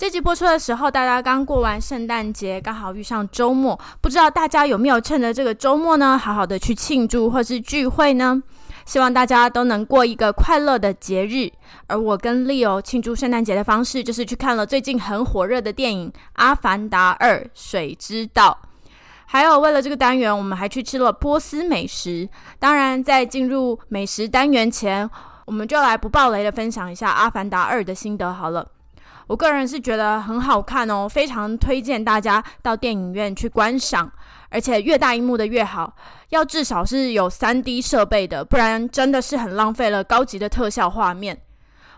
这集播出的时候，大家刚过完圣诞节，刚好遇上周末，不知道大家有没有趁着这个周末呢，好好的去庆祝或是聚会呢？希望大家都能过一个快乐的节日。而我跟 Leo 庆祝圣诞节的方式，就是去看了最近很火热的电影《阿凡达二：水之道》。还有，为了这个单元，我们还去吃了波斯美食。当然，在进入美食单元前，我们就来不爆雷的分享一下《阿凡达二》的心得好了。我个人是觉得很好看哦，非常推荐大家到电影院去观赏，而且越大荧幕的越好，要至少是有 3D 设备的，不然真的是很浪费了高级的特效画面。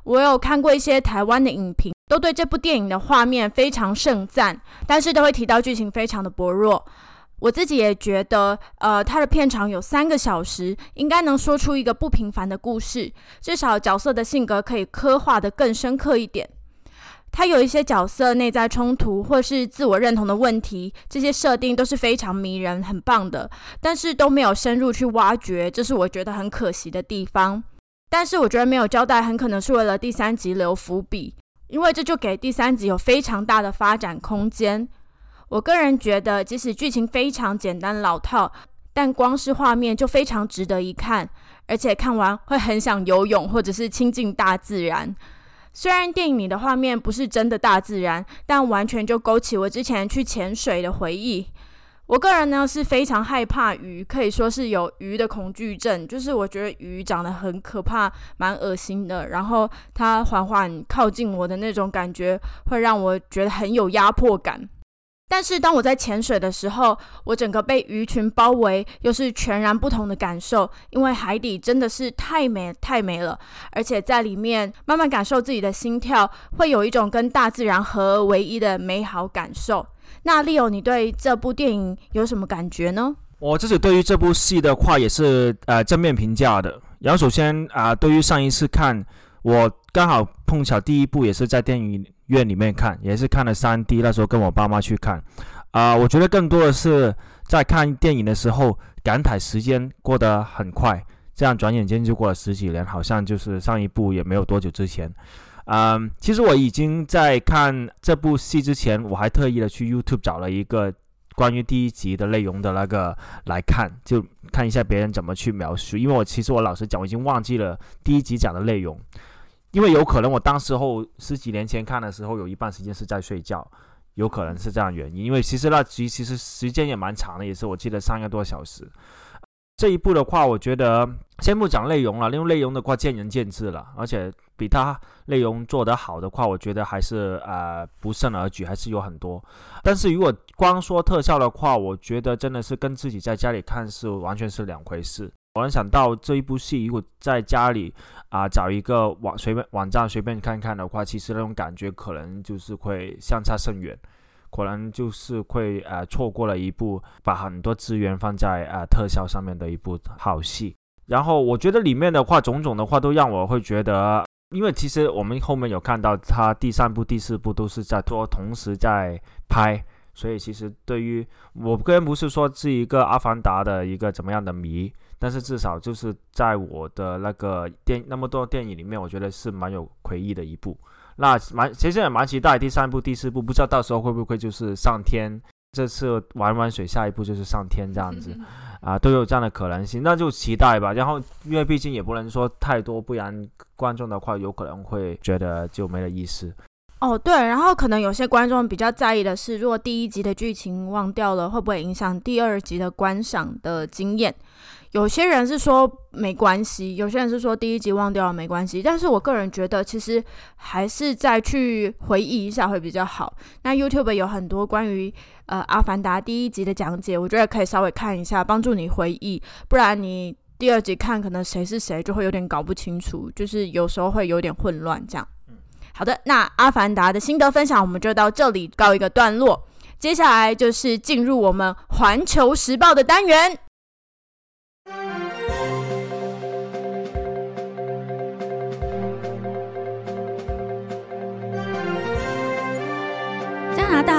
我有看过一些台湾的影评，都对这部电影的画面非常盛赞，但是都会提到剧情非常的薄弱。我自己也觉得，呃，它的片长有三个小时，应该能说出一个不平凡的故事，至少角色的性格可以刻画得更深刻一点。他有一些角色内在冲突或是自我认同的问题，这些设定都是非常迷人、很棒的，但是都没有深入去挖掘，这是我觉得很可惜的地方。但是我觉得没有交代，很可能是为了第三集留伏笔，因为这就给第三集有非常大的发展空间。我个人觉得，即使剧情非常简单老套，但光是画面就非常值得一看，而且看完会很想游泳或者是亲近大自然。虽然电影里的画面不是真的大自然，但完全就勾起我之前去潜水的回忆。我个人呢是非常害怕鱼，可以说是有鱼的恐惧症，就是我觉得鱼长得很可怕，蛮恶心的。然后它缓缓靠近我的那种感觉，会让我觉得很有压迫感。但是当我在潜水的时候，我整个被鱼群包围，又是全然不同的感受。因为海底真的是太美太美了，而且在里面慢慢感受自己的心跳，会有一种跟大自然合而为一的美好感受。那 Leo，你对这部电影有什么感觉呢？我自己对于这部戏的话也是呃正面评价的。然后首先啊、对于上一次看，我刚好碰巧第一部也是在电影院里面看，也是看了 3D，那时候跟我爸妈去看，啊、我觉得更多的是在看电影的时候感慨时间过得很快，这样转眼间就过了十几年，好像就是上一部也没有多久之前。嗯，其实我已经在看这部戏之前，我还特意的去 YouTube 找了一个关于第一集的内容的那个来看，就看一下别人怎么去描述。因为我其实我老实讲，我已经忘记了第一集讲的内容，因为有可能我当时候十几年前看的时候，有一半时间是在睡觉，有可能是这样原因。因为其实那集其实时间也蛮长的，也是我记得三个多小时。这一部的话，我觉得先不讲内容了，因为内容的话见仁见智了，而且比它内容做得好的话，我觉得还是呃不胜而举，还是有很多。但是如果光说特效的话，我觉得真的是跟自己在家里看是完全是两回事。我能想到这一部戏，如果在家里啊、找一个网随便网站随便看看的话，其实那种感觉可能就是会相差甚远。可能就是会呃错过了一部把很多资源放在呃特效上面的一部好戏。然后我觉得里面的话，种种的话都让我会觉得，因为其实我们后面有看到他第三部、第四部都是在做同时在拍，所以其实对于我个人不是说是一个阿凡达的一个怎么样的迷，但是至少就是在我的那个电那么多电影里面，我觉得是蛮有回忆的一部。那蛮其实也蛮期待第三部、第四部，不知道到时候会不会就是上天。这次玩玩水，下一步就是上天这样子，啊，都有这样的可能性，那就期待吧。然后因为毕竟也不能说太多，不然观众的话有可能会觉得就没了意思。哦，对，然后可能有些观众比较在意的是，如果第一集的剧情忘掉了，会不会影响第二集的观赏的经验？有些人是说没关系，有些人是说第一集忘掉了没关系，但是我个人觉得其实还是再去回忆一下会比较好。那 YouTube 有很多关于呃《阿凡达》第一集的讲解，我觉得可以稍微看一下，帮助你回忆，不然你第二集看可能谁是谁就会有点搞不清楚，就是有时候会有点混乱这样。好的，那《阿凡达》的心得分享我们就到这里告一个段落。接下来就是进入我们《环球时报》的单元。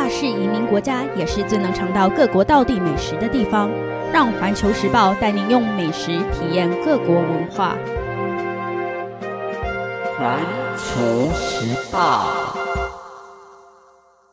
是移民国家，也是最能尝到各国道地美食的地方。让《环球时报》带您用美食体验各国文化。环球时报。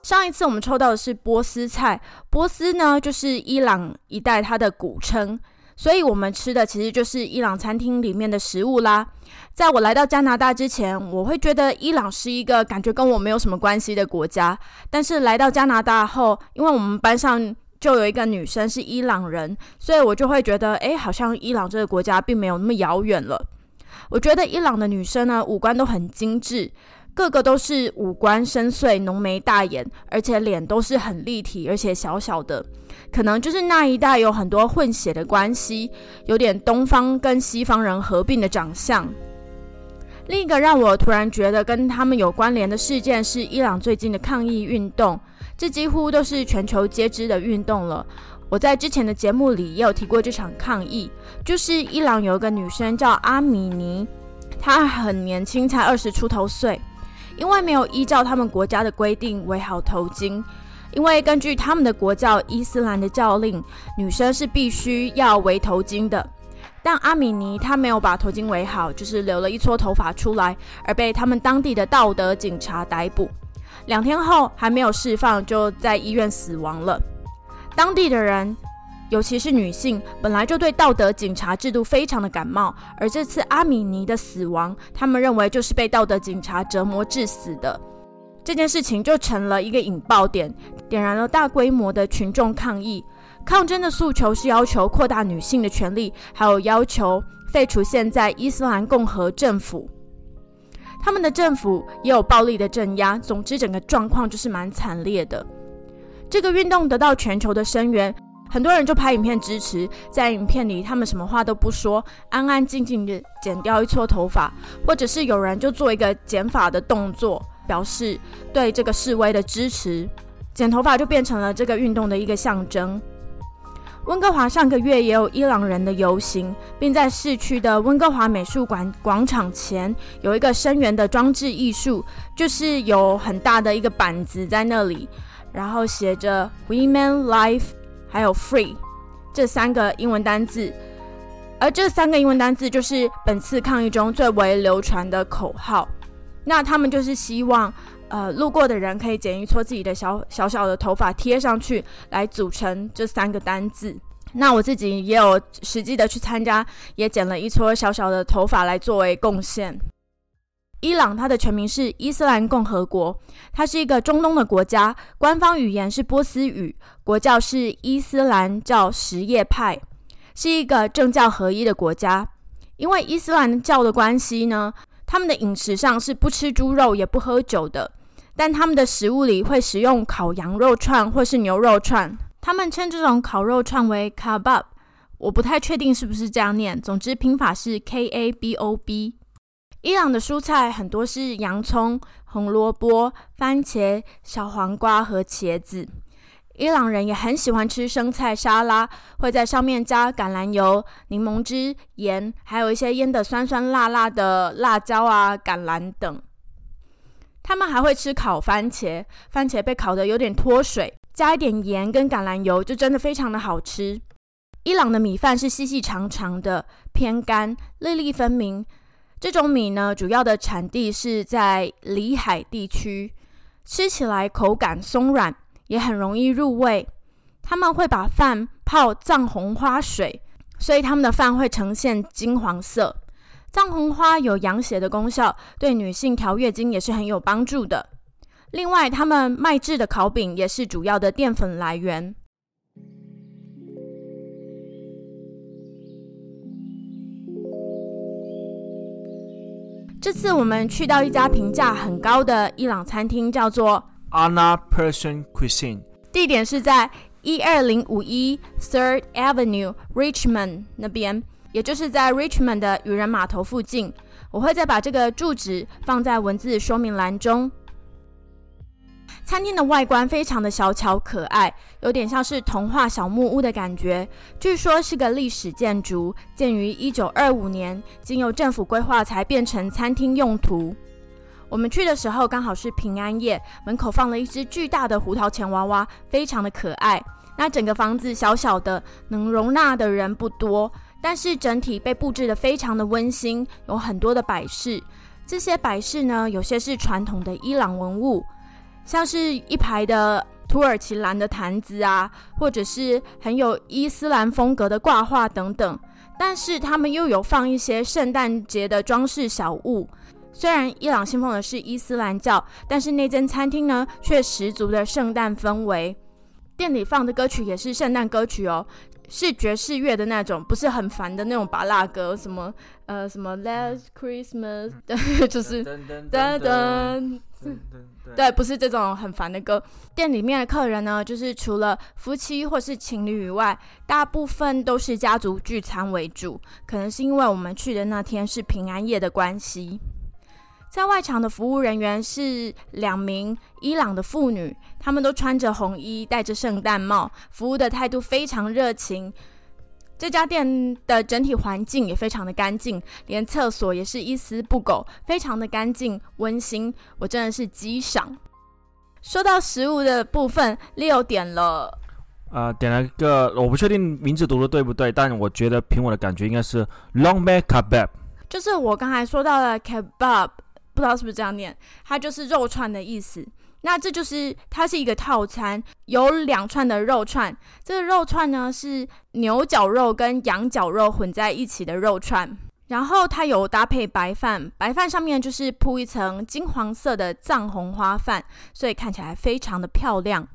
上一次我们抽到的是波斯菜，波斯呢就是伊朗一带它的古称，所以我们吃的其实就是伊朗餐厅里面的食物啦。在我来到加拿大之前，我会觉得伊朗是一个感觉跟我没有什么关系的国家，但是来到加拿大后，因为我们班上就有一个女生是伊朗人，所以我就会觉得，哎，好像伊朗这个国家并没有那么遥远了。我觉得伊朗的女生呢，五官都很精致，个个都是五官深邃、浓眉大眼，而且脸都是很立体，而且小小的。可能就是那一代有很多混血的关系，有点东方跟西方人合并的长相。另一个让我突然觉得跟他们有关联的事件是伊朗最近的抗议运动。这几乎都是全球皆知的运动了。我在之前的节目里也有提过这场抗议，就是伊朗有一个女生叫阿米尼，她很年轻，才二十出头岁，因为没有依照他们国家的规定围好头巾。因为根据他们的国教伊斯兰的教令，女生是必须要围头巾的。但阿米尼她没有把头巾围好，就是留了一撮头发出来，而被他们当地的道德警察逮捕。两天后还没有释放，就在医院死亡了。当地的人，尤其是女性，本来就对道德警察制度非常的感冒，而这次阿米尼的死亡，他们认为就是被道德警察折磨致死的。这件事情就成了一个引爆点，点燃了大规模的群众抗议。抗争的诉求是要求扩大女性的权利，还有要求废除现在伊斯兰共和政府。他们的政府也有暴力的镇压，总之整个状况就是蛮惨烈的。这个运动得到全球的声援，很多人就拍影片支持。在影片里，他们什么话都不说，安安静静的剪掉一撮头发，或者是有人就做一个剪发的动作，表示对这个示威的支持。剪头发就变成了这个运动的一个象征。温哥华上个月也有伊朗人的游行，并在市区的温哥华美术馆广场前有一个声援的装置艺术，就是有很大的一个板子在那里，然后写着 “Women Life” 还有 “Free” 这三个英文单字，而这三个英文单字就是本次抗议中最为流传的口号。那他们就是希望。呃，路过的人可以剪一撮自己的小小小的头发贴上去，来组成这三个单字。那我自己也有实际的去参加，也剪了一撮小小的头发来作为贡献。伊朗它的全名是伊斯兰共和国，它是一个中东的国家，官方语言是波斯语，国教是伊斯兰教什叶派，是一个政教合一的国家。因为伊斯兰教的关系呢，他们的饮食上是不吃猪肉也不喝酒的。但他们的食物里会使用烤羊肉串或是牛肉串，他们称这种烤肉串为 kabab，我不太确定是不是这样念。总之拼法是 k a b o b。伊朗的蔬菜很多是洋葱、红萝卜、番茄、小黄瓜和茄子。伊朗人也很喜欢吃生菜沙拉，会在上面加橄榄油、柠檬汁、盐，还有一些腌的酸酸辣辣的辣椒啊、橄榄等。他们还会吃烤番茄，番茄被烤得有点脱水，加一点盐跟橄榄油，就真的非常的好吃。伊朗的米饭是细细长长的，偏干，粒粒分明。这种米呢，主要的产地是在里海地区，吃起来口感松软，也很容易入味。他们会把饭泡藏红花水，所以他们的饭会呈现金黄色。藏红花有养血的功效，对女性调月经也是很有帮助的。另外，他们麦制的烤饼也是主要的淀粉来源。这次我们去到一家评价很高的伊朗餐厅，叫做 Anna Persian Cuisine，地点是在一二零五一 Third Avenue Richmond 那边。也就是在 Richmond 的渔人码头附近，我会再把这个住址放在文字说明栏中。餐厅的外观非常的小巧可爱，有点像是童话小木屋的感觉。据说是个历史建筑，建于一九二五年，经由政府规划才变成餐厅用途。我们去的时候刚好是平安夜，门口放了一只巨大的胡桃钳娃娃，非常的可爱。那整个房子小小的，能容纳的人不多，但是整体被布置的非常的温馨，有很多的摆饰。这些摆饰呢，有些是传统的伊朗文物。像是一排的土耳其蓝的坛子啊，或者是很有伊斯兰风格的挂画等等，但是他们又有放一些圣诞节的装饰小物。虽然伊朗信奉的是伊斯兰教，但是那间餐厅呢却十足的圣诞氛围。店里放的歌曲也是圣诞歌曲哦，是爵士乐的那种，不是很烦的那种巴拉歌，什么呃什么 Last Christmas，就是噔噔。对，不是这种很烦的歌。店里面的客人呢，就是除了夫妻或是情侣以外，大部分都是家族聚餐为主。可能是因为我们去的那天是平安夜的关系。在外场的服务人员是两名伊朗的妇女，她们都穿着红衣，戴着圣诞帽，服务的态度非常热情。这家店的整体环境也非常的干净，连厕所也是一丝不苟，非常的干净温馨，我真的是极赏。说到食物的部分，Leo 点了，呃，点了一个，我不确定名字读的对不对，但我觉得凭我的感觉应该是 Long Mac Kebab，就是我刚才说到的 Kebab，不知道是不是这样念，它就是肉串的意思。那这就是它是一个套餐，有两串的肉串。这个肉串呢是牛角肉跟羊角肉混在一起的肉串，然后它有搭配白饭，白饭上面就是铺一层金黄色的藏红花饭，所以看起来非常的漂亮。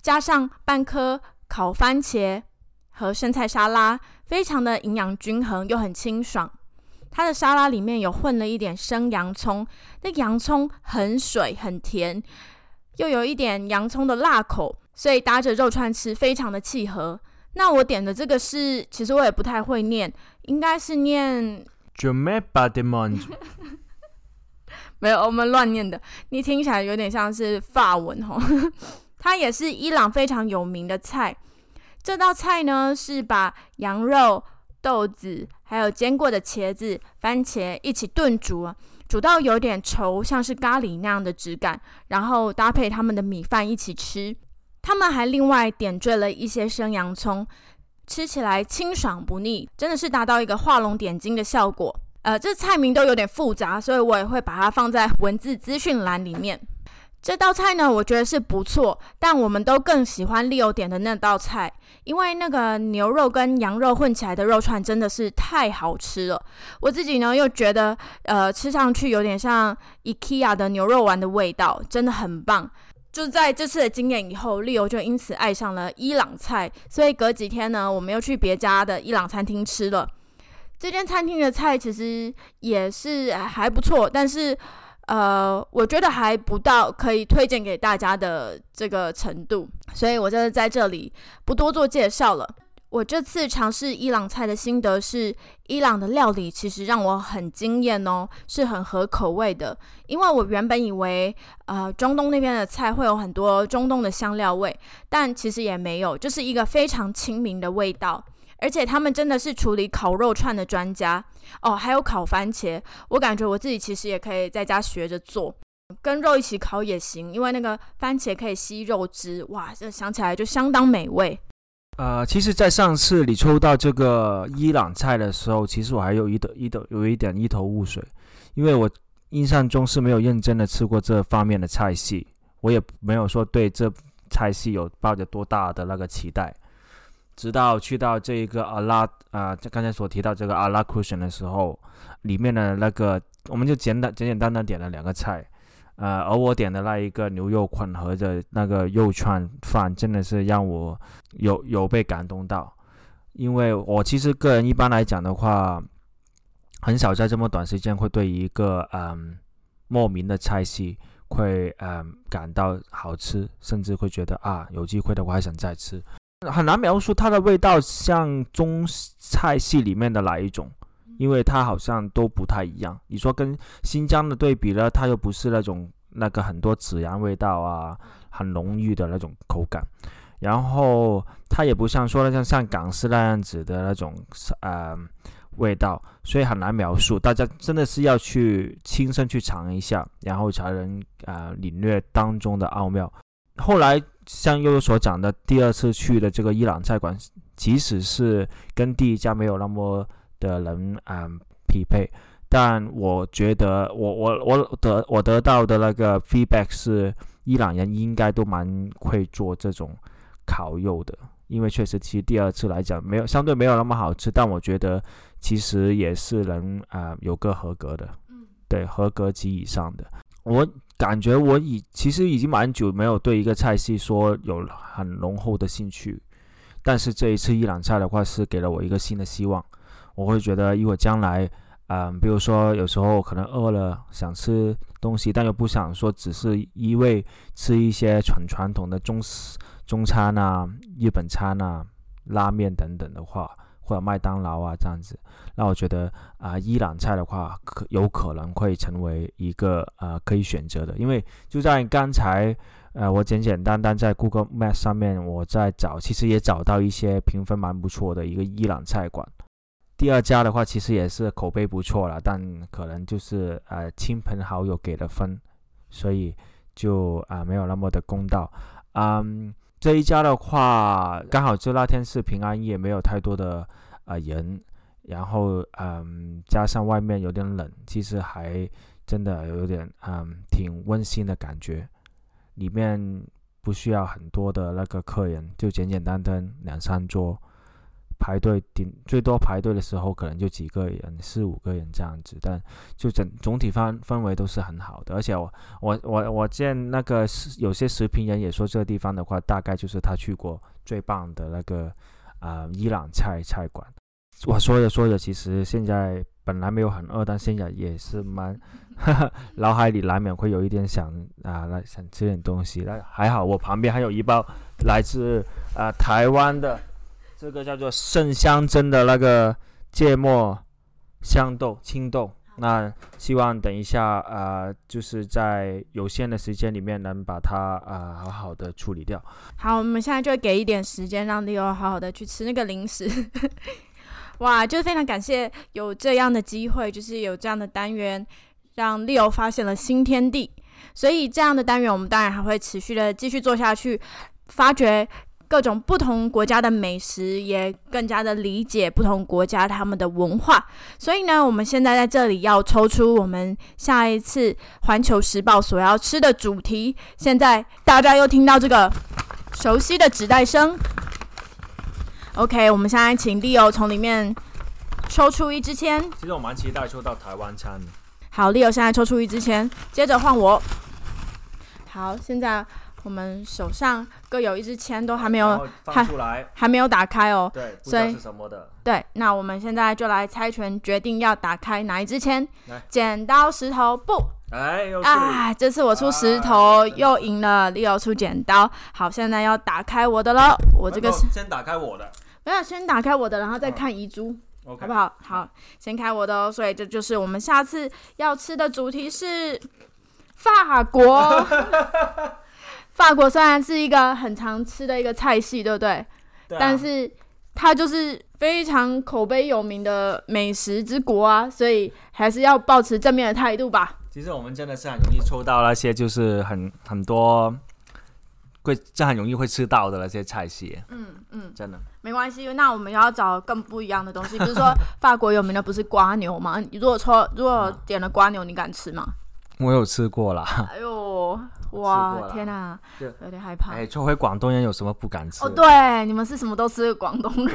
加上半颗烤番茄和生菜沙拉，非常的营养均衡又很清爽。它的沙拉里面有混了一点生洋葱，那洋葱很水很甜。又有一点洋葱的辣口，所以搭着肉串吃非常的契合。那我点的这个是，其实我也不太会念，应该是念 e e 没有，我们乱念的。你听起来有点像是法文哦。它也是伊朗非常有名的菜。这道菜呢是把羊肉、豆子还有煎过的茄子、番茄一起炖煮。煮到有点稠，像是咖喱那样的质感，然后搭配他们的米饭一起吃。他们还另外点缀了一些生洋葱，吃起来清爽不腻，真的是达到一个画龙点睛的效果。呃，这菜名都有点复杂，所以我也会把它放在文字资讯栏里面。这道菜呢，我觉得是不错，但我们都更喜欢 Leo 点的那道菜，因为那个牛肉跟羊肉混起来的肉串真的是太好吃了。我自己呢又觉得，呃，吃上去有点像 IKEA 的牛肉丸的味道，真的很棒。就在这次的经验以后，Leo 就因此爱上了伊朗菜，所以隔几天呢，我们又去别家的伊朗餐厅吃了。这间餐厅的菜其实也是还不错，但是。呃，我觉得还不到可以推荐给大家的这个程度，所以我就在这里不多做介绍了。我这次尝试伊朗菜的心得是，伊朗的料理其实让我很惊艳哦，是很合口味的。因为我原本以为，呃，中东那边的菜会有很多中东的香料味，但其实也没有，就是一个非常亲民的味道。而且他们真的是处理烤肉串的专家哦，还有烤番茄，我感觉我自己其实也可以在家学着做，跟肉一起烤也行，因为那个番茄可以吸肉汁，哇，这想起来就相当美味。呃，其实，在上次你抽到这个伊朗菜的时候，其实我还有一头一头有一点一头雾水，因为我印象中是没有认真的吃过这方面的菜系，我也没有说对这菜系有抱着多大的那个期待。直到去到这一个阿拉啊，这刚才所提到这个阿拉 cushion 的时候，里面的那个我们就简单简简单单点了两个菜，呃，而我点的那一个牛肉混合的那个肉串饭，真的是让我有有被感动到，因为我其实个人一般来讲的话，很少在这么短时间会对一个嗯莫名的菜系会嗯感到好吃，甚至会觉得啊有机会的我还想再吃。很难描述它的味道，像中菜系里面的哪一种？因为它好像都不太一样。你说跟新疆的对比呢，它又不是那种那个很多孜然味道啊，很浓郁的那种口感，然后它也不像说的像像港式那样子的那种呃味道，所以很难描述。大家真的是要去亲身去尝一下，然后才能啊领略当中的奥妙。后来像悠悠所讲的，第二次去的这个伊朗菜馆，即使是跟第一家没有那么的人啊、匹配，但我觉得我我我得我得到的那个 feedback 是，伊朗人应该都蛮会做这种烤肉的，因为确实其实第二次来讲没有相对没有那么好吃，但我觉得其实也是能啊、有个合格的，对合格及以上的。我感觉我已其实已经蛮久没有对一个菜系说有很浓厚的兴趣，但是这一次伊朗菜的话是给了我一个新的希望。我会觉得，如果将来，嗯、比如说有时候可能饿了想吃东西，但又不想说只是一味吃一些很传统的中式中餐啊、日本餐啊、拉面等等的话，或者麦当劳啊这样子，那我觉得啊、伊朗菜的话，可有可能会成为一个呃可以选择的，因为就在刚才呃我简简单单在 Google Maps 上面我在找，其实也找到一些评分蛮不错的一个伊朗菜馆。第二家的话，其实也是口碑不错了，但可能就是呃亲朋好友给的分，所以就啊、没有那么的公道。嗯，这一家的话，刚好就那天是平安夜，没有太多的呃人，然后嗯加上外面有点冷，其实还真的有点嗯挺温馨的感觉。里面不需要很多的那个客人，就简简单单两三桌。排队顶最多排队的时候可能就几个人，四五个人这样子，但就整总体氛氛围都是很好的。而且我我我我见那个有些食评人也说这个地方的话，大概就是他去过最棒的那个啊、伊朗菜菜馆。我说着说着，其实现在本来没有很饿，但现在也是蛮 脑海里难免会有一点想啊，来想吃点东西。那还好，我旁边还有一包来自啊、台湾的。这个叫做圣香珍的那个芥末香豆青豆，那希望等一下啊、呃就是在有限的时间里面能把它啊、好好的处理掉。好，我们现在就给一点时间让 Leo 好好的去吃那个零食。哇，就是非常感谢有这样的机会，就是有这样的单元，让 Leo 发现了新天地。所以这样的单元，我们当然还会持续的继续做下去，发掘各种不同国家的美食，也更加的理解不同国家他们的文化。所以呢，我们现在在这里要抽出我们下一次《环球时报》所要吃的主题。现在大家又听到这个熟悉的纸袋声。OK，我们现在请 Leo 从里面抽出一支签。其实我蛮期待抽到台湾餐的。好，Leo 现在抽出一支签，接着换我。好，现在我们手上各有一支签，都还没有放出来，还没有打开哦。对，不知道是什么的。对，那我们现在就来猜拳，决定要打开哪一支签。剪刀石头布哎，又！这次我出石头，啊又赢了。Leo 出剪刀。好，现在要打开我的了。我这个是先打开我的没有先打开我的，然后再嗯看遗珠。好不好？好，先开我的哦。所以这就是我们下次要吃的主题是法国。法国虽然是一个很常吃的一个菜系，对不对？对啊但是它就是非常口碑有名的美食之国啊，所以还是要保持正面的态度吧。其实我们真的是很容易抽到那些就是很很多会这很容易会吃到的那些菜系，嗯嗯，真的。没关系，那我们要找更不一样的东西，比如说 法国有名的不是瓜牛吗？你如果抽如果点了瓜牛，你敢吃吗？我有吃过啦，哎呦，哇天哪，就有点害怕。哎，作为广东人有什么不敢吃？哦，对，你们是什么都吃广东人，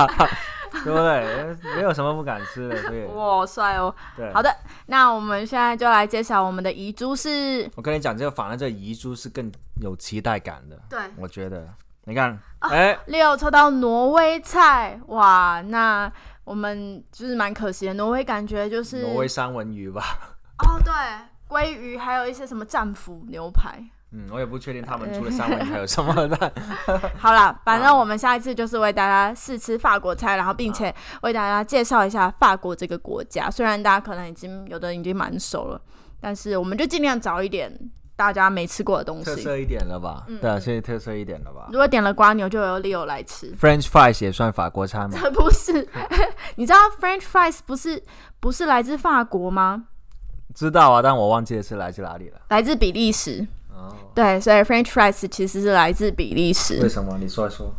对不对？没有什么不敢吃的，对哇，帅哦！对。好的，那我们现在就来揭晓我们的遗珠是，我跟你讲，这个反而这遗珠是更有期待感的，对，我觉得。你看，哎、六抽到挪威菜，哇，那我们就是蛮可惜的，挪威感觉就是挪威三文鱼吧，哦，对，鲑鱼，还有一些什么战斧牛排，嗯，我也不确定他们除了三文鱼还有什么的。好啦，反正我们下一次就是为大家试吃法国菜，然后并且为大家介绍一下法国这个国家。虽然大家可能已经有的已经蛮熟了，但是我们就尽量找一点大家没吃过的东西。特色一点了吧？对啊，现在特色一点了吧如果点了瓜牛，就有 Leo 来吃。？French fries 也算法国餐吗？这不是，你知道 French fries 不是不是来自法国吗？知道啊，但我忘记是来自哪里了。来自比利时。哦，对，所以 French fries 其实是来自比利时为，什么？你说一说。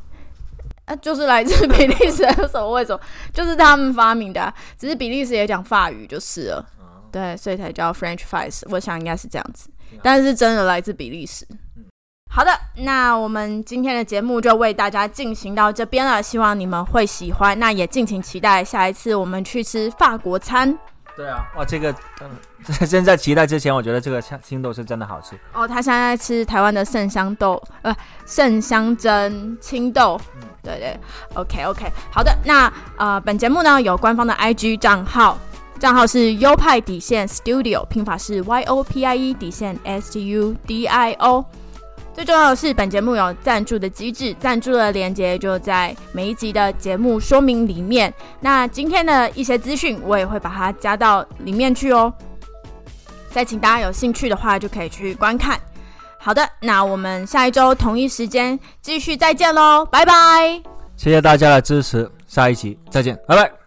啊，就是来自比利时，有什么为什么？就是他们发明的啊、只是比利时也讲法语就是了。对，所以才叫 French fries。我想应该是这样子，但是真的来自比利时。好的，那我们今天的节目就为大家进行到这边了，希望你们会喜欢。那也敬请期待下一次我们去吃法国餐对啊，哇，这个，嗯，正在期待之前，我觉得这个青豆是真的好吃。哦。他现在在吃台湾的圣香豆，呃，圣香蒸青豆。对对，OK OK，好的。那呃，本节目呢有官方的 IG 账号，账号是优派底线 Studio，拼法是 Y O P I E 底线 S T U D I O。最重要的是，本节目有赞助的机制，赞助的链接就在每一集的节目说明里面。那今天的一些资讯，我也会把它加到里面去哦。再请大家有兴趣的话，就可以去观看。好的，那我们下一周同一时间继续再见喽，拜拜。谢谢大家的支持，下一集再见，拜拜。